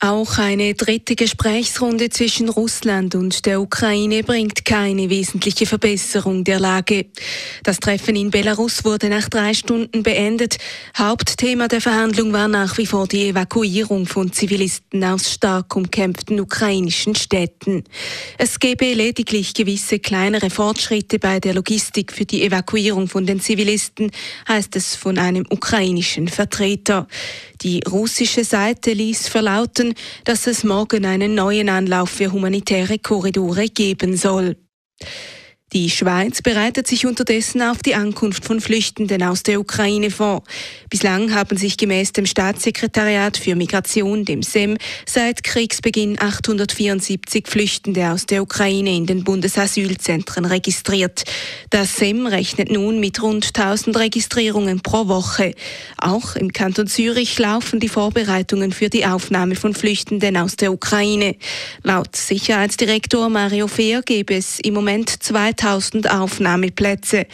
Auch eine dritte Gesprächsrunde zwischen Russland und der Ukraine bringt keine wesentliche Verbesserung der Lage. Das Treffen in Belarus wurde nach drei Stunden beendet. Hauptthema der Verhandlung war nach wie vor die Evakuierung von Zivilisten aus stark umkämpften ukrainischen Städten. Es gebe lediglich gewisse kleinere Fortschritte bei der Logistik für die Evakuierung von den Zivilisten, heißt es von einem ukrainischen Vertreter. Die russische Seite ließ verlauten, dass es morgen einen neuen Anlauf für humanitäre Korridore geben soll. Die Schweiz bereitet sich unterdessen auf die Ankunft von Flüchtenden aus der Ukraine vor. Bislang haben sich gemäß dem Staatssekretariat für Migration, dem SEM, seit Kriegsbeginn 874 Flüchtende aus der Ukraine in den Bundesasylzentren registriert. Das SEM rechnet nun mit rund 1000 Registrierungen pro Woche. Auch im Kanton Zürich laufen die Vorbereitungen für die Aufnahme von Flüchtenden aus der Ukraine. Laut Sicherheitsdirektor Mario Fehr gäbe es im Moment zwei 2000 Aufnahmeplätze.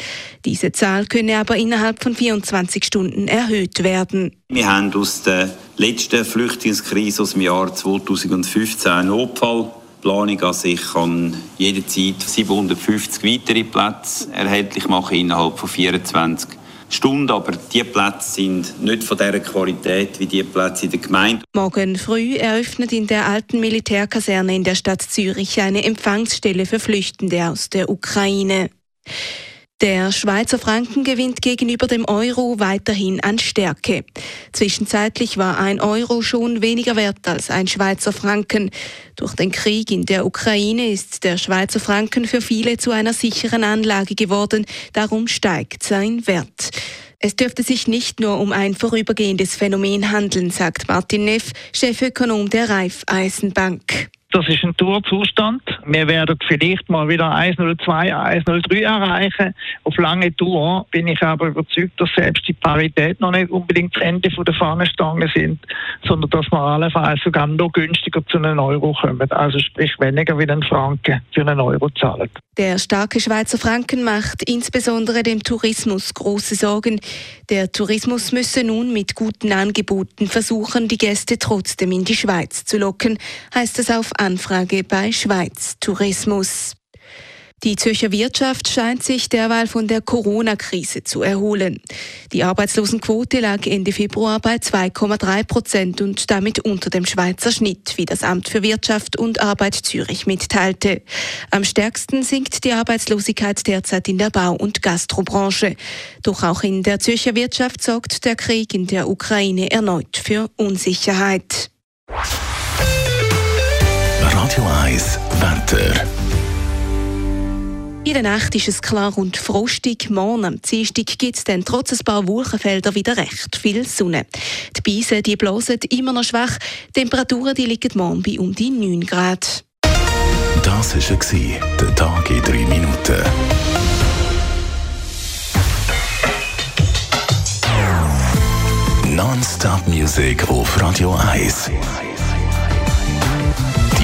Diese Zahl könne aber innerhalb von 24 Stunden erhöht werden. Wir haben aus der letzten Flüchtlingskrise aus dem Jahr 2015 einen Notfall. Planung also ich kann jederzeit 750 weitere Plätze erhältlich machen innerhalb von 24 Stunden, aber die Plätze sind nicht von dieser Qualität wie die Plätze in der Gemeinde. Morgen früh eröffnet in der alten Militärkaserne in der Stadt Zürich eine Empfangsstelle für Flüchtende aus der Ukraine. Der Schweizer Franken gewinnt gegenüber dem Euro weiterhin an Stärke. Zwischenzeitlich war ein Euro schon weniger wert als ein Schweizer Franken. Durch den Krieg in der Ukraine ist der Schweizer Franken für viele zu einer sicheren Anlage geworden. Darum steigt sein Wert. Es dürfte sich nicht nur um ein vorübergehendes Phänomen handeln, sagt Martin Neff, Chefökonom der Raiffeisenbank. Das ist ein Tourzustand. Wir werden vielleicht mal wieder 102, 103 erreichen. Auf lange Tour bin ich aber überzeugt, dass selbst die Parität noch nicht unbedingt das Ende der Fahnenstange sind, sondern dass wir allenfalls sogar noch günstiger zu einem Euro kommen. Also sprich weniger wie einen Franken für einen Euro zahlen. Der starke Schweizer Franken macht insbesondere dem Tourismus große Sorgen. Der Tourismus müsse nun mit guten Angeboten versuchen, die Gäste trotzdem in die Schweiz zu locken, heißt es auf Anfrage bei Schweiz Tourismus. Die Zürcher Wirtschaft scheint sich derweil von der Corona-Krise zu erholen. Die Arbeitslosenquote lag Ende Februar bei 2,3 Prozent und damit unter dem Schweizer Schnitt, wie das Amt für Wirtschaft und Arbeit Zürich mitteilte. Am stärksten sinkt die Arbeitslosigkeit derzeit in der Bau- und Gastrobranche. Doch auch in der Zürcher Wirtschaft sorgt der Krieg in der Ukraine erneut für Unsicherheit. Radio 1 Wetter. In der Nacht ist es klar und frostig. Morgen am Dienstag gibt es dann trotz ein paar Wolkenfelder wieder recht viel Sonne. Die Beise die blasen immer noch schwach. Die Temperaturen die liegen morgen bei um die 9 Grad. Das war der Tag in 3 Minuten. Non-Stop-Musik auf Radio 1.